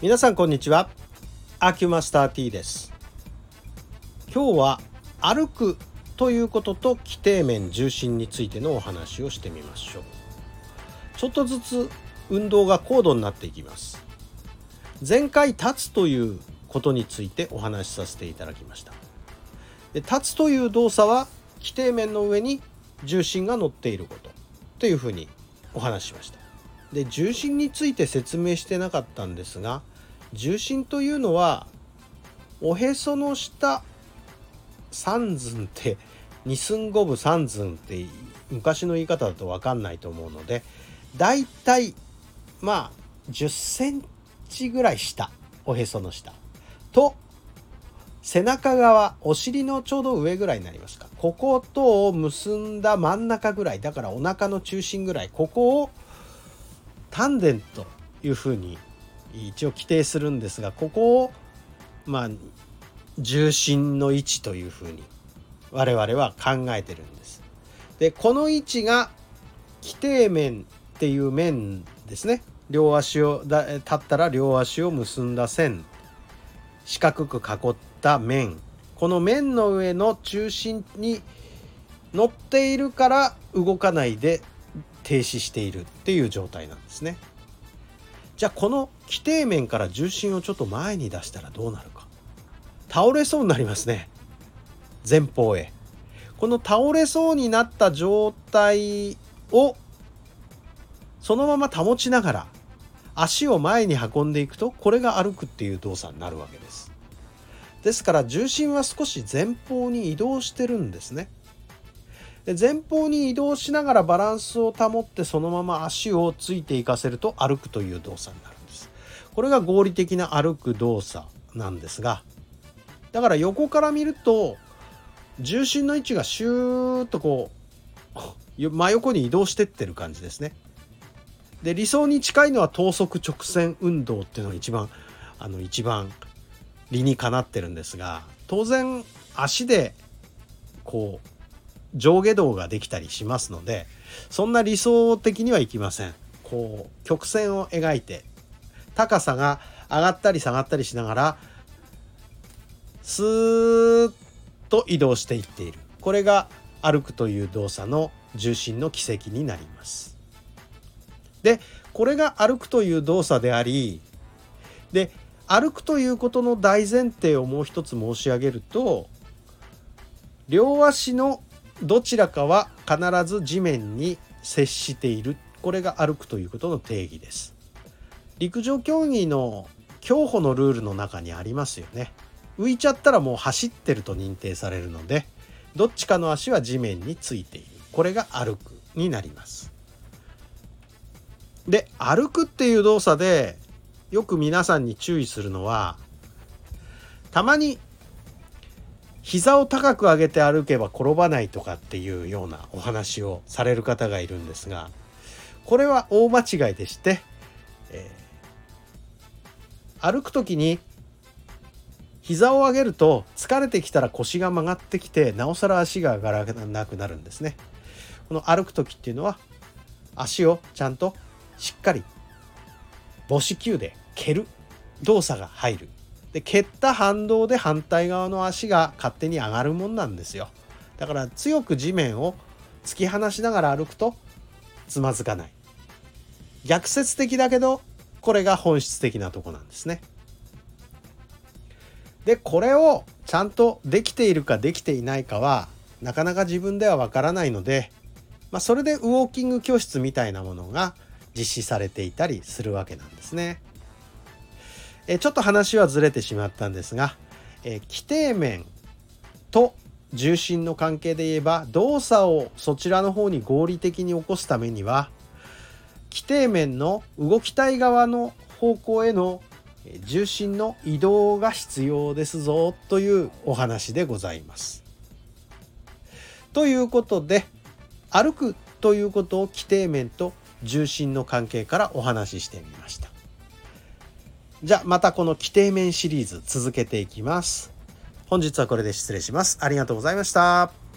皆さんこんにちは。アキュマスター T です。今日は歩くということと規定面重心についてのお話をしてみましょう。ちょっとずつ運動が高度になっていきます。前回立つということについてお話しさせていただきました。で立つという動作は規定面の上に重心が乗っていることというふうにお話ししました。で重心について説明してなかったんですが重心というのはおへその下三寸って二寸五分三寸って昔の言い方だと分かんないと思うのでだいたいまあ10センチぐらい下おへその下。と背中側お尻のちょうど上ぐらいになりますか。こことを結んだ真ん中ぐらいだからお腹の中心ぐらいここを丹田というふうに一応規定するんですがここをまあ重心の位置というふうに我々は考えてるんです。でこの位置が規定面っていう面ですね。両足をだ立ったら両足を結んだ線。四角く囲った面。この面の上の中心に乗っているから動かないで停止しているっていう状態なんですね。じゃあこの規定面から重心をちょっと前に出したらどうなるか。倒れそうになりますね。前方へ。この倒れそうになった状態をそのまま保ちながら足を前に運んでいくとこれが歩くっていう動作になるわけです。ですから重心は少し前方に移動してるんですね。で前方に移動しながらバランスを保ってそのまま足をついていかせると歩くという動作になるんです。これが合理的な歩く動作なんですがだから横から見ると重心の位置がシューッとこう真横に移動してってる感じですね。で理想に近いのは等速直線運動っていうのが一番あの一番理にかなってるんですが当然足でこう上下動ができたりしますのでそんな理想的にはいきません。こう曲線を描いて高さが上がったり下がったりしながらスーッと移動していっている。これが歩くという動作の重心の軌跡になります。でこれが歩くという動作でありで歩くということの大前提をもう一つ申し上げると両足のどちらかは必ず地面に接している。これが歩くということの定義です。陸上競技の競歩のルールの中にありますよね。浮いちゃったらもう走ってると認定されるのでどっちかの足は地面についている。これが歩くになります。で歩くっていう動作でよく皆さんに注意するのはたまに膝を高く上げて歩けば転ばないとかっていうようなお話をされる方がいるんですがこれは大間違いでして、えー、歩く時に膝を上げると疲れてきたら腰が曲がってきてなおさら足が上がらなくなるんですね。この歩く時っていうのは足をちゃんとしっかり母子球で蹴る動作が入るで蹴った反動で反対側の足が勝手に上がるもんなんですよ。だから強く地面を突き放しながら歩くとつまずかない。逆説的だけどこれが本質的なとこなんですね。でこれをちゃんとできているかできていないかはなかなか自分ではわからないので、まあ、それでウォーキング教室みたいなものが実施されていたりするわけなんですね。えちょっと話はずれてしまったんですが、え規定面と重心の関係で言えば動作をそちらの方に合理的に起こすためには規定面の動きたい側の方向への重心の移動が必要ですぞというお話でございます。ということで歩くということを規定面と重心の関係からお話ししてみました。じゃあまたこの規定面シリーズ続けていきます。本日はこれで失礼します。ありがとうございました。